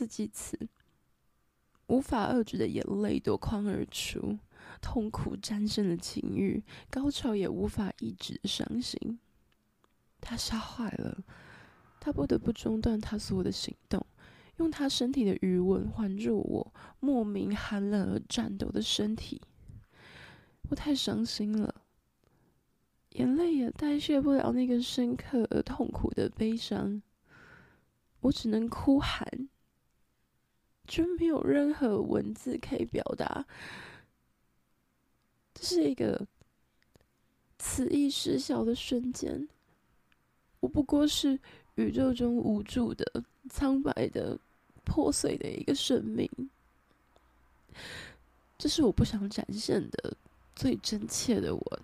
刺激词，无法遏制的眼泪夺眶而出，痛苦战胜了情欲，高潮也无法抑制的伤心。他吓坏了，他不得不中断他所有的行动，用他身体的余温环住我莫名寒冷而颤抖的身体。我太伤心了，眼泪也代谢不了那个深刻而痛苦的悲伤，我只能哭喊，就没有任何文字可以表达。这是一个词义失效的瞬间。我不过是宇宙中无助的、苍白的、破碎的一个生命。这是我不想展现的最真切的我，